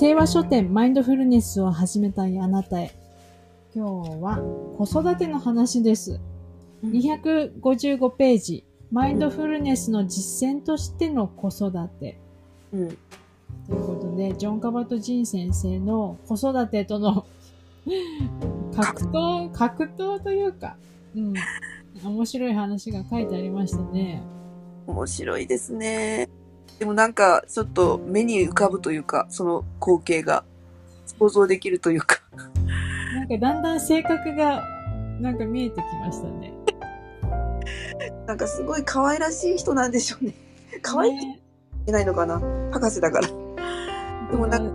聖和書店マインドフルネスを始めたいあなたへ。今日は子育ての話です。255ページ。マインドフルネスの実践としての子育て。うん。ということで、ジョン・カバト・ジン先生の子育てとの 格闘、格闘というか、うん。面白い話が書いてありましたね。面白いですね。でもなんか、ちょっと目に浮かぶというか、その光景が想像できるというか。なんかだんだん性格がなんか見えてきましたね。なんかすごい可愛らしい人なんでしょうね。可愛いって言ねえないのかな博士だから。でもなんか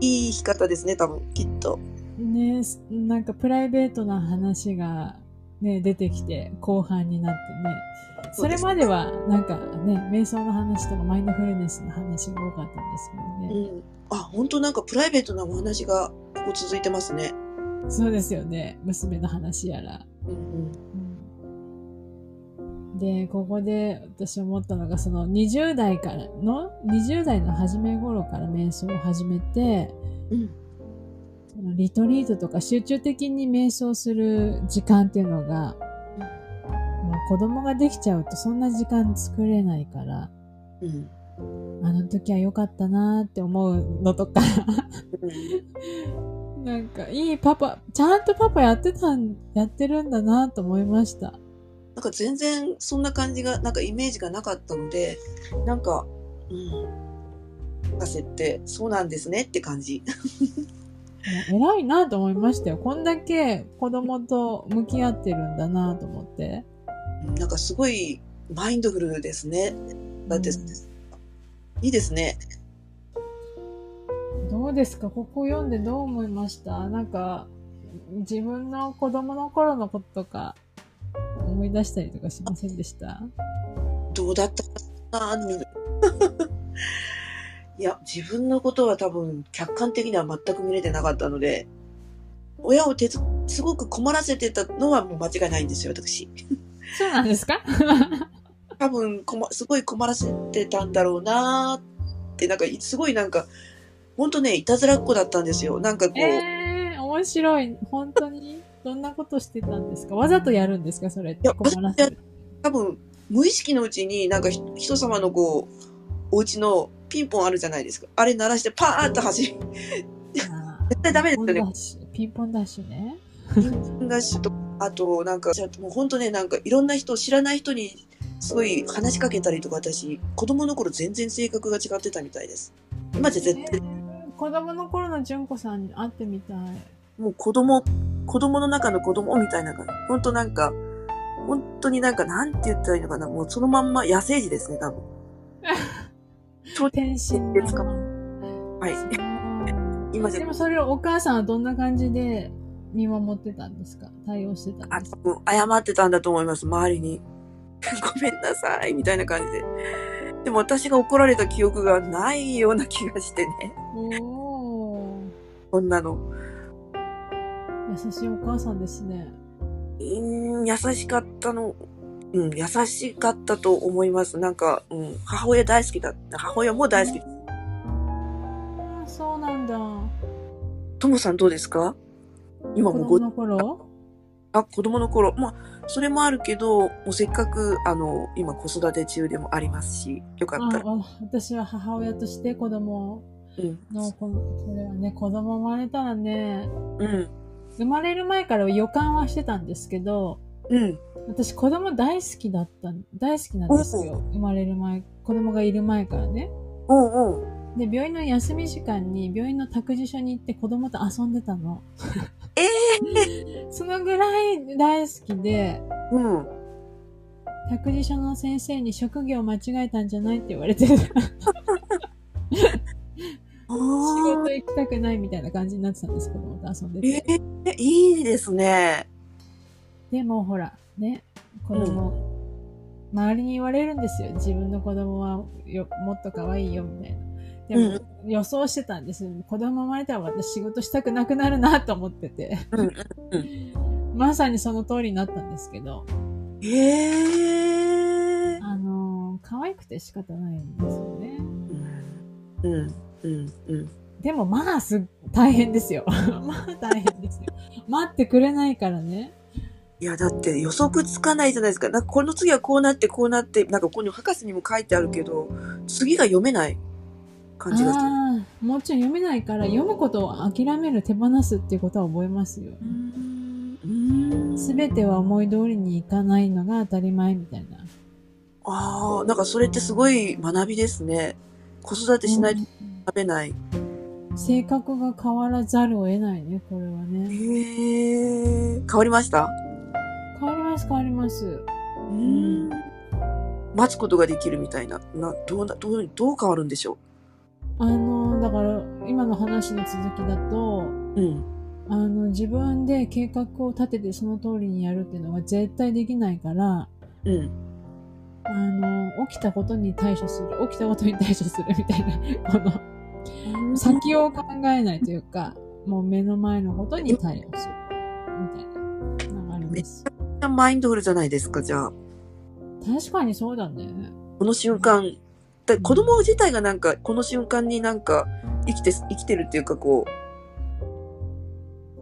いい生き方ですね、多分、きっと。ね、なんかプライベートな話がね、出てきて、後半になってね。それまでは、なんかね、瞑想の話とかマインドフルネスの話が多かったんですけどね。うん。あ、本当なんかプライベートなお話がここ続いてますね。そうですよね。娘の話やら。うんうん。うんで、ここで私思ったのが、その20代からの、20代の初め頃から瞑想を始めて、うん。リトリートとか集中的に瞑想する時間っていうのが、もう子供ができちゃうとそんな時間作れないから、うん。あの時は良かったなーって思うのとか、うんなんかいいパパ、ちゃんとパパやってたん、やってるんだなと思いました。なんか全然そんな感じが、なんかイメージがなかったので、なんか、うん。博士ってそうなんですねって感じ。偉いなと思いましたよ。こんだけ子供と向き合ってるんだなと思って。なんかすごいマインドフルですね。だって、うんいいですね。どうですか？ここ読んでどう思いました？なんか、自分の子供の頃のこととか思い出したりとかしませんでした？どうだったかな？みいや、自分のことは多分客観的には全く見れてなかったので、親を手つすごく困らせてたのはもう間違いないんですよ、私。そうなんですか？多分こますごい困らせてたんだろうなーって、なんかすごいなんか、ほんとね、いたずらっ子だったんですよ。なんかこう、えー、面白い。本当に？どんなことしてたんですか？わざとやるんですか？それっていや困らせる。多分無意識のうちになんかひ人様のこう、お家のピンポンあるじゃないですか。あれ鳴らしてパーッと走り、あー絶対ダメですよねピンポンダッシュね。ピンポンダッシュと、あとなんか、もうほんとね、なんかいろんな人、知らない人にすごい話しかけたりとか、私、子供の頃全然性格が違ってたみたいです。今じゃ絶対、えー子供の頃の純子さんに会ってみたい。もう子供、子供の中の子供みたいな感じ。ほんとなんか、本当になんか、なんて言ったらいいのかな。もうそのまんま野生児ですね、多分。超天真ですか？な。はい。今でもそれをお母さんはどんな感じで見守ってたんですか？対応してたんあ、ですか？謝ってたんだと思います、周りに。ごめんなさい、みたいな感じで。でも私が怒られた記憶がないような気がしてね。おー。こんなの。優しいお母さんですね。うーん、優しかったの。うん、優しかったと思います。なんか、うん、母親大好きだ。母親も大好き。あーそうなんだ。ともさんどうですか？今もご子供、の頃？あ、子供の頃。まあ、それもあるけど、もうせっかく、あの、今子育て中でもありますし、よかったら。ああ私は母親として子供うん。の、こそれはね、子供生まれたらね、うん。生まれる前から予感はしてたんですけど、うん。私子供大好きだった、大好きなんですよ。生まれる前、子供がいる前からね。おうおう。で、病院の休み時間に病院の託児所に行って子供と遊んでたの。え そのぐらい大好きで、うん。託児所の先生に職業間違えたんじゃないって言われてる。仕あ事行きたくないみたいな感じになってたんです、子供と遊んでーて。えー、いいですね。でもほら、ね、子供、周りに言われるんですよ。自分の子供はよもっと可愛いよ、みたいな。でも、予想してたんです。子供生まれたら私仕事したくなくなるなと思ってて。うんうん まさにその通りになったんですけど、へえ。あのー可愛くて仕方ないんですよね。うん、うん、うん。でもまあす、大変ですよ。まあ大変ですよ。待ってくれないからね。いや、だって予測つかないじゃないですか。なんかこの次はこうなってこうなって、なんかここに博士にも書いてあるけど、次が読めない感じがする。ああ、もちろん読めないから、読むことを諦める、手放すっていうことは覚えますよ。すべては思い通りにいかないのが当たり前みたいな。ああ、なんかそれってすごい学びですね。子育てしないと食べない。性格が変わらざるを得ないね、これはね。へえ、変わりました？ます、変わります。うーん。待つことができるみたいな。な、どうな、どう、どう変わるんでしょあの、だから、今の話の続きだと、う。うん。あの、自分で計画を立ててその通りにやるっていうのは絶対できないから、うん。あの、起きたことに対処する、起きたことに対処するみたいな、この、先を考えないというか、もう目の前のことに対応する、みたいなのがあります。マインドフルじゃないですか、じゃあ。確かにそうだね。この瞬間。だ子供自体がなんか、この瞬間になんか、生きて、生きてるっていうかこ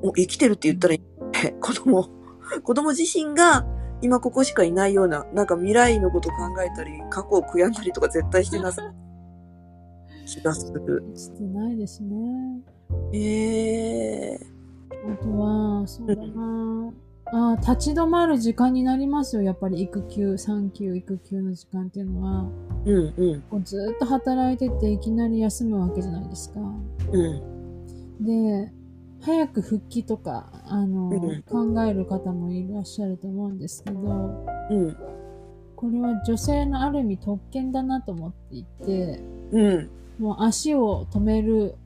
う、お生きてるって言ったらいいね 子供、子供自身が今ここしかいないような、なんか未来のこと考えたり、過去を悔やんだりとか絶対してなさ気がする。してないですね。へえあとは、そうだなあー立ち止まる時間になりますよ。やっぱり育休、産休、育休の時間っていうのは、うんうんこうずーっと働いてていきなり休むわけじゃないですか。うんで、早く復帰とか、あの、うん考える方もいらっしゃると思うんですけど、うんこれは女性のある意味特権だなと思っていて、うんもう足を止める、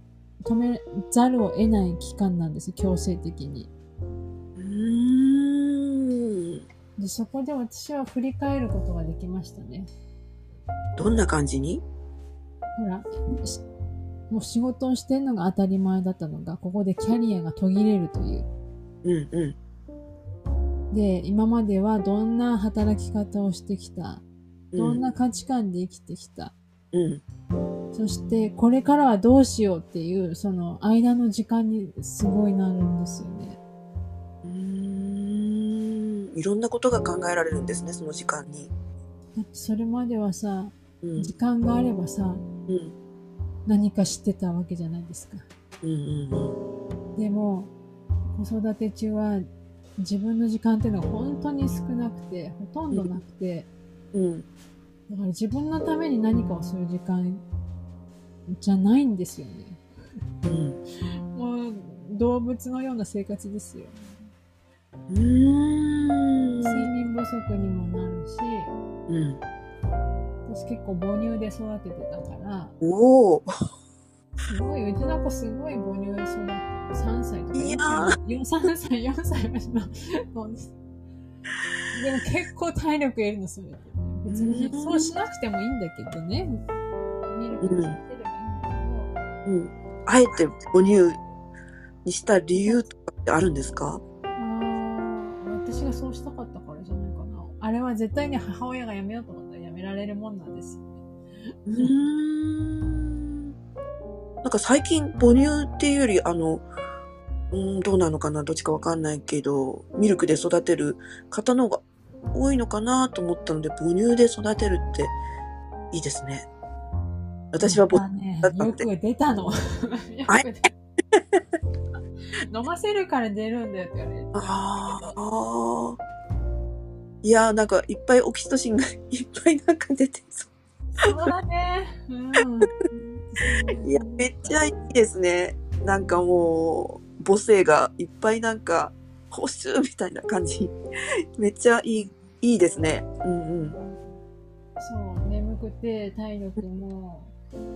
止めざるを得ない期間なんですよ、強制的に。で、そこで私は振り返ることができましたね。どんな感じに？ほら、しもう仕事をしてんのが当たり前だったのが、ここでキャリアが途切れるという。うんうんで、今まではどんな働き方をしてきた、うんどんな価値観で生きてきた、うんそしてこれからはどうしようっていう、その間の時間にすごいなるんですよね。いろんなことが考えられるんですね、その時間に。だってそれまではさ、うん時間があればさ、うん何か知ってたわけじゃないですか。うんうんでも、子育て中は自分の時間っていうのは本当に少なくて、ほとんどなくて、うんだから自分のために何かをする時間じゃないんですよね。うんもう動物のような生活ですよ。うーん睡眠不足にもなるし、うん。私結構母乳で育ててたから、おお。すごい、うちの子すごい母乳で育ってて、3歳とかいや4 3歳、4歳まででも結構体力いるの、それって。別にうん。そうしなくてもいいんだけどね。ミルク飲んでればいいんだうん。あえて母乳にした理由とかってあるんですか？私がそうしたかったからじゃないかな。あれは絶対に母親がやめようと思ったらやめられるもんなんですよね。うーんなんか最近母乳っていうよりあのうーんどうなのかなどっちかわかんないけどミルクで育てる方の方が多いのかなと思ったので母乳で育てるっていいですね私は母またねだったってよく出たの。よあく出 飲ませるから出るんだよって言われて。ああ。いやーなんかいっぱいオキシトシンがいっぱいなんか出てそそうだね。うん。う。いや、めっちゃいいですね。なんかもう、母性がいっぱいなんか、報酬みたいな感じ。めっちゃいい、いいですね。うんうん。そう、眠くて体力も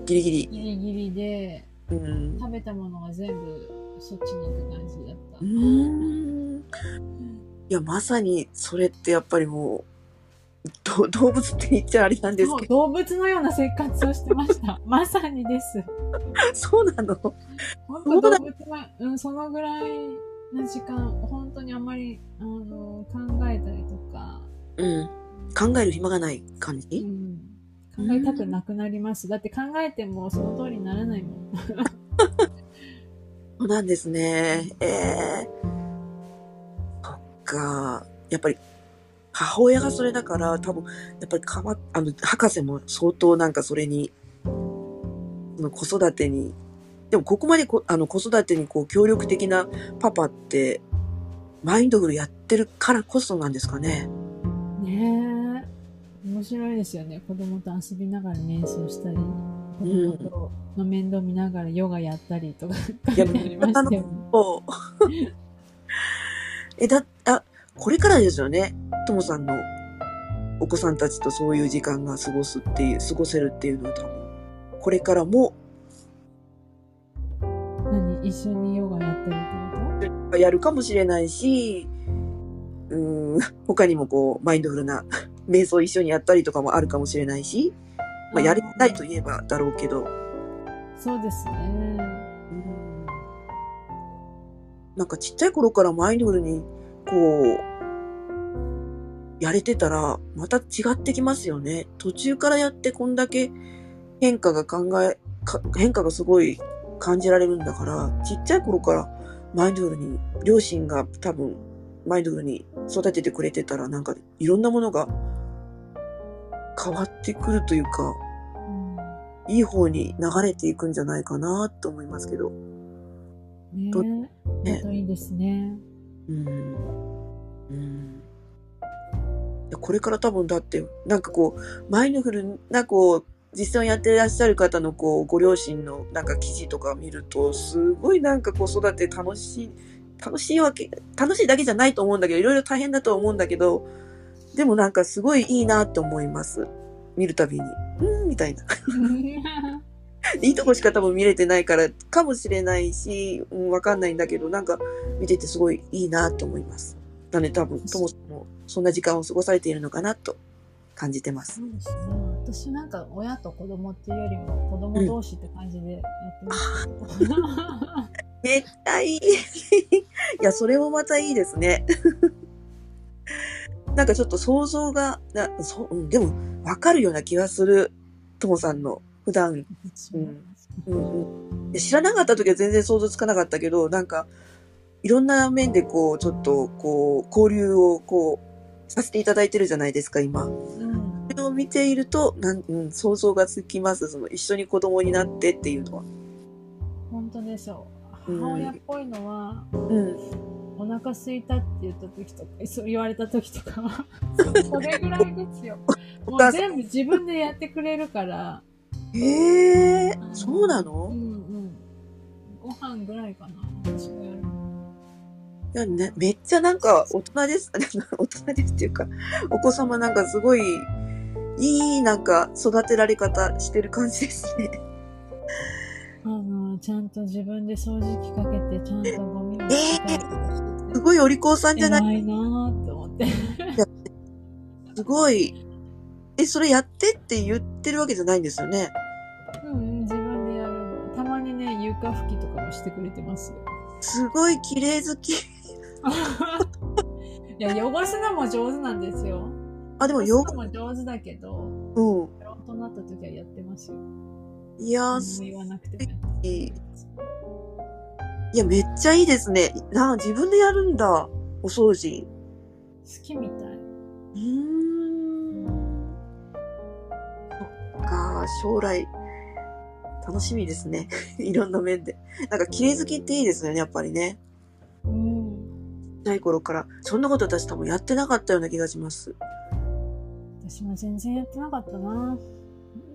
ギリギリ。ギリギリで、うん。食べたものが全部そっちに行く感じだったう。ーん。いや、まさにそれってやっぱりもう、ど 動物って言っちゃあれなんですけど、動物のような生活をしてました。まさにです。そうなの？本当動物は、うん、そのぐらいの時間、本当にあんまり、あの、考えたりとか、うん。考える暇がない感うじん、考えたくなくなります。だって考えてもその通りにならないもん。そうなんですね。ええそっか。やっぱり、母親がそれだから、多分、やっぱりかわ、あの、博士も相当なんかそれに、その子育てに、でもここまでこあの子育てにこう協力的なパパって、マインドフルやってるからこそなんですかね。ねえ。面白いですよね。子供と遊びながら瞑想したり、子供との面倒見ながらヨガやったりとか、いやありましたよね。え、だ、あ、これからですよね。ともさんのお子さんたちとそういう時間が過ごすっていう、過ごせるっていうのは多分、これからも。何一緒にヨガやったりってこやるかもしれないし、うーん、他にもこう、マインドフルな瞑想一緒にやったりとかもあるかもしれないし、まあ、やりたいと言えばだろうけど、とそうですね。うんなんかちっちゃい頃からマインドフルに、こう、やれてたら、また違ってきますよね。途中からやってこんだけ変化が考え、か変化がすごい感じられるんだから、ちっちゃい頃からマインドフルに、両親が多分、マインドフルに育ててくれてたら、なんかいろんなものが変わってくるというか、うんいい方に流れていくんじゃないかなと思いますけど。どねえ。だといいですね。うん。うん。これから多分だって、なんかこう、マインドフルなこう、実践をやっていらっしゃる方のこう、ご両親のなんか記事とか見ると、すごいなんか子育て楽しい、楽しいわけ、楽しいだけじゃないと思うんだけど、いろいろ大変だとは思うんだけど、でもなんかすごいいいなと思います。見るたびに。うん、みたいな。いいとこしか多分見れてないからかもしれないし、うん、わかんないんだけど、なんか見ててすごいいいなと思います。なので多分、ともさんもそんな時間を過ごされているのかなと感じてますそ。うですね。私なんか親と子供っていうよりも子供同士って感じでやってますけど。めっちゃいい。いや、それもまたいいですね。なんかちょっと想像が、なそううん、でも、わかるような気がする。ともさんの普段うんうんで知らなかった時は全然想像つかなかったけど、なんか、いろんな面でこう、ちょっと、こう、交流をこう、させていただいてるじゃないですか、今。うんそれを見ていると、なん、うん、想像がつきます。その、一緒に子供になってっていうのは。本当ですよ。うん母親っぽいのは、うん。お腹空いたって言った時とか、そう言われた時とか、それぐらいですよ。もう全部自分でやってくれるから、へえうんそうなうんのうん。ご飯ぐらいかな、私がやるの。いや、ね、めっちゃなんか、大人です。大人ですっていうか、お子様なんかすごい、いいなんか、育てられ方してる感じですね。あの、ちゃんと自分で掃除機かけて、ちゃんとゴミを捨てたりとかしてて。すごいお利口さんじゃない？偉いなーって思って。すごい。え、それやってって言ってるわけじゃないんですよね？うん、自分でやるの。たまにね、床拭きとかもしてくれてますよ。すごい綺麗好き。いや、汚すのも上手なんですよ。あ、でもよ汚す、のも上手だけど、うやろうとなった時はやってますよ。ん。いやー、言わなくてもやっていい。いや、めっちゃいいですね。なあ、自分でやるんだ。お掃除。好きみたい。うーん。そっか、将来、楽しみですね。いろんな面で。なんか、綺麗好きっていいですよね、やっぱりね。うん。ちっちゃい頃から。そんなこと私多分やってなかったような気がします。私も全然やってなかったな。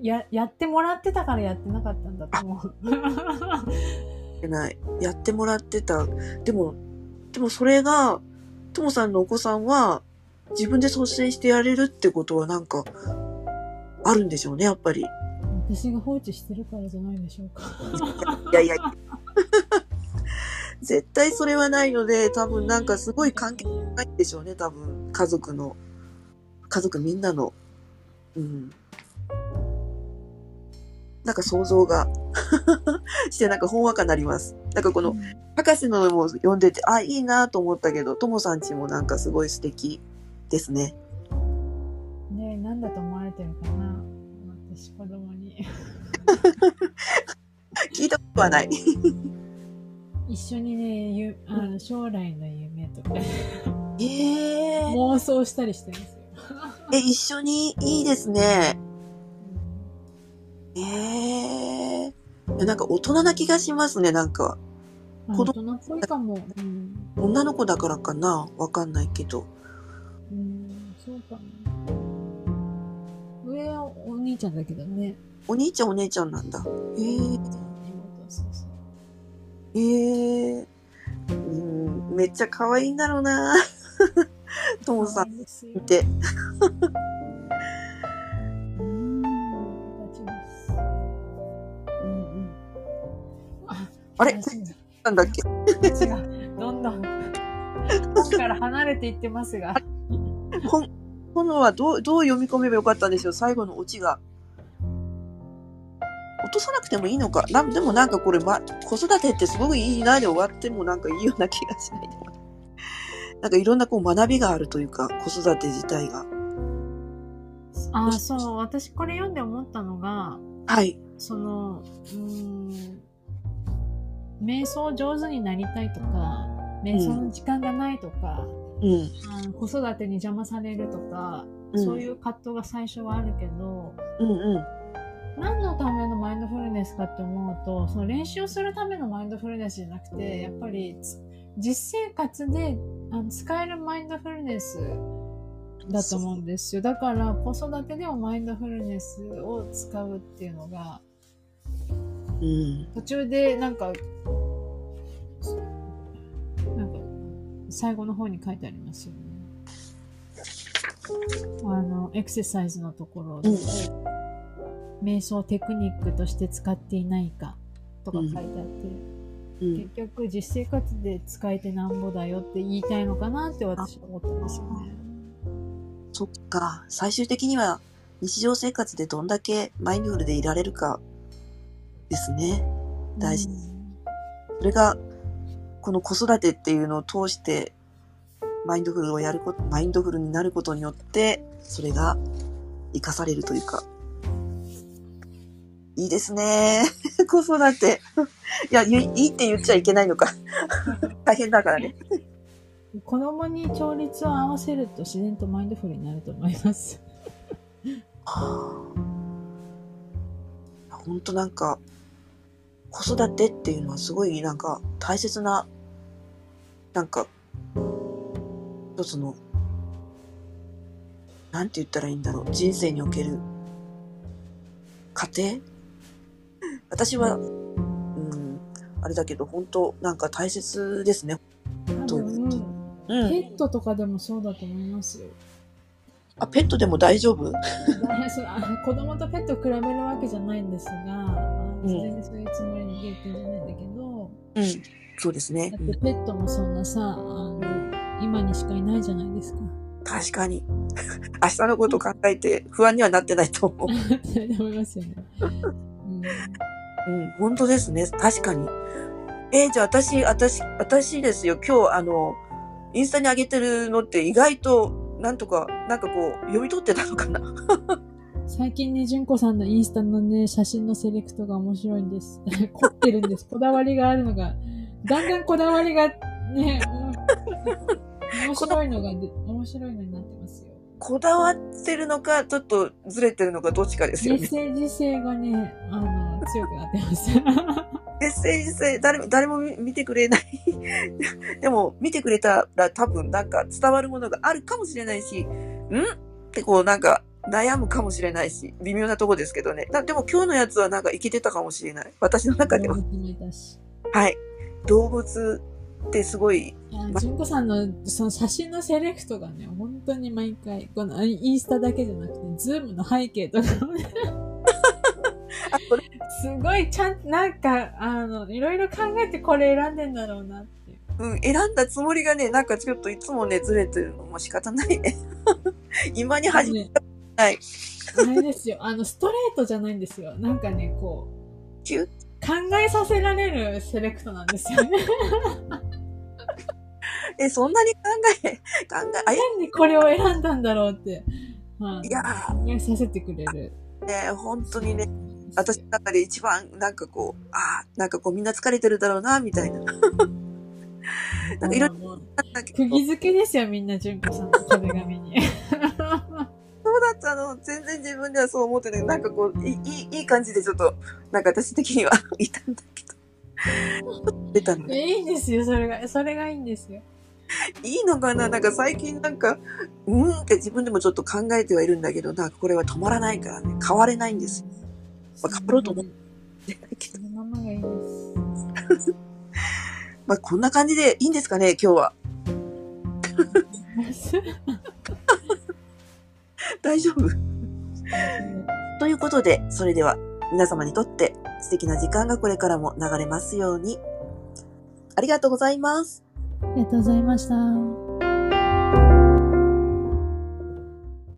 や、やってもらってたからやってなかったんだと思う。やってない。やってもらってた。でも、でもそれが、ともさんのお子さんは、自分で率先してやれるってことはなんか、あるんでしょうね、やっぱり。私が放置してるからじゃないでしょうか。いやいや。絶対それはないので、多分なんかすごい関係ないんでしょうね、多分。家族の、家族みんなの。うん。なんか想像が してなんかほんわかなります。なんかこの、博士のも読んでて、あ、いいなと思ったけど、ともさんちもなんかすごい素敵ですね。ねえ、なんだと思われてるかな私、子供に。聞いたことはない。い一緒にね、ゆあの将来の夢とかええ妄想したりしてるんですよ。え、一緒に？いいですね。ええなんか大人な気がしますね、なんか。うん、子大人っぽいかも。うん。女の子だからかなわかんないけど。うん、そうかな。上はお兄ちゃんだけどね。お兄ちゃんお姉ちゃんなんだ。ええ妹そうそう。ええうん、めっちゃ可愛いんだろうな ともさん見て。あ、あれ？なんだっけ？どんどん、本から離れていってますが。本、本はどう、どう読み込めばよかったんでしょう？最後のオチが。落とさなくてもいいのか？なでもなんかこれ、ま、子育てってすごくいいなで終わってもなんかいいような気がしないでもなんかいろんなこう学びがあるというか、子育て自体が。あ、そう、私これ読んで思ったのが、はい。その、うーん、瞑想上手になりたいとか、瞑想の時間がないとか、うん。子育てに邪魔されるとか、うんそういう葛藤が最初はあるけど、うんうん。何のためのマインドフルネスかって思うと、その練習をするためのマインドフルネスじゃなくて、やっぱりつ実生活であの使えるマインドフルネスだと思うんですよ。だから子育てでもマインドフルネスを使うっていうのが、うん。途中でなんか、なんか、最後の方に書いてありますよね。あの、エクササイズのところで、うん瞑想テクニックとして使っていないかとか書いてあって、うん。結局実生活で使えてなんぼだよって言いたいのかなって私は思ったんですよね。そっか。最終的には日常生活でどんだけマインドフルでいられるかですね。大事うんそれが、この子育てっていうのを通して、マインドフルをやること、マインドフルになることによって、それが活かされるというか。いいですね。子育て。いや、いいいって言っちゃいけないのか。大変だからね。子供に調律を合わせると自然とマインドフルになると思います。はあ。ほんとなんか、子育てっていうのはすごいなんか大切な、なんか、一つの、なんて言ったらいいんだろう。人生における、家庭私は、うん、あれだけど、本当なんか大切ですね。ペットとかでもそうだと思いますよ。あ、ペットでも大丈夫？子供とペットを比べるわけじゃないんですが、うん全然そういうつもりで言ってんじゃないんだけど、うん。そうですねだ。ってペットもそんなさ、あの今にしかいないじゃないですか。確かに。明日のこと考えて不安にはなってないと思う。って思いますよね。うん、本当ですね。確かに。えーじゃあ私、私、私ですよ。今日、あの、インスタに上げてるのって意外と、なんとか、なんかこう、読み取ってたのかな？最近ね、純子さんのインスタのね、写真のセレクトが面白いんです。凝ってるんです。こだわりがあるのが、だんだんこだわりがね、うん 面白いのがで、面白いのに。こだわってるのか、ちょっとずれてるのか、どっちかですよね。メッセージ性がね、あの、強くなってます。メッセージ性、誰も、誰も見見てくれない。でも、見てくれたら多分なんか伝わるものがあるかもしれないし、ん？ってこうなんか悩むかもしれないし、微妙なとこですけどね。だでも今日のやつはなんかいけてたかもしれない。私の中では。はい。動物ってすごい、純子さんのその写真のセレクトがね、本当に毎回、このインスタだけじゃなくて、 Zoomの背景とかもね、すごいちゃんと、なんか、あの、いろいろ考えてこれ選んでんだろうなっていう。うん、選んだつもりがね、なんかちょっといつもね、ずれてるのも仕方ないね。今に始めたない。あれですよ、あの、ストレートじゃないんですよ。なんかね、こう、考えさせられるセレクトなんですよね。え、そんなに考え、考え、あやなんでこれを選んだんだろうって、はいいや考えさせてくれる。ね、本当にね、私の中で一番なんかこう、ああ、なんかこうみんな疲れてるだろうな、みたいな。なんかいろいろ釘付けですよ、みんな、純子さんの壁紙に。そうだったの。全然自分ではそう思ってない。なんかこう、いい、いい感じでちょっと、なんか私的にはいたんだけど。出たのね。いいんですよ、それが。それがいいんですよ。いいのかな？なんか最近なんか、うーんって自分でもちょっと考えてはいるんだけど、なんかこれは止まらないからね。変われないんですよ。まあ変わろうと思っでないけどそのままがいいです。まあこんな感じでいいんですかね、今日は。大丈夫ということで、それでは皆様にとって素敵な時間がこれからも流れますように。ありがとうございます。ありがとうございました。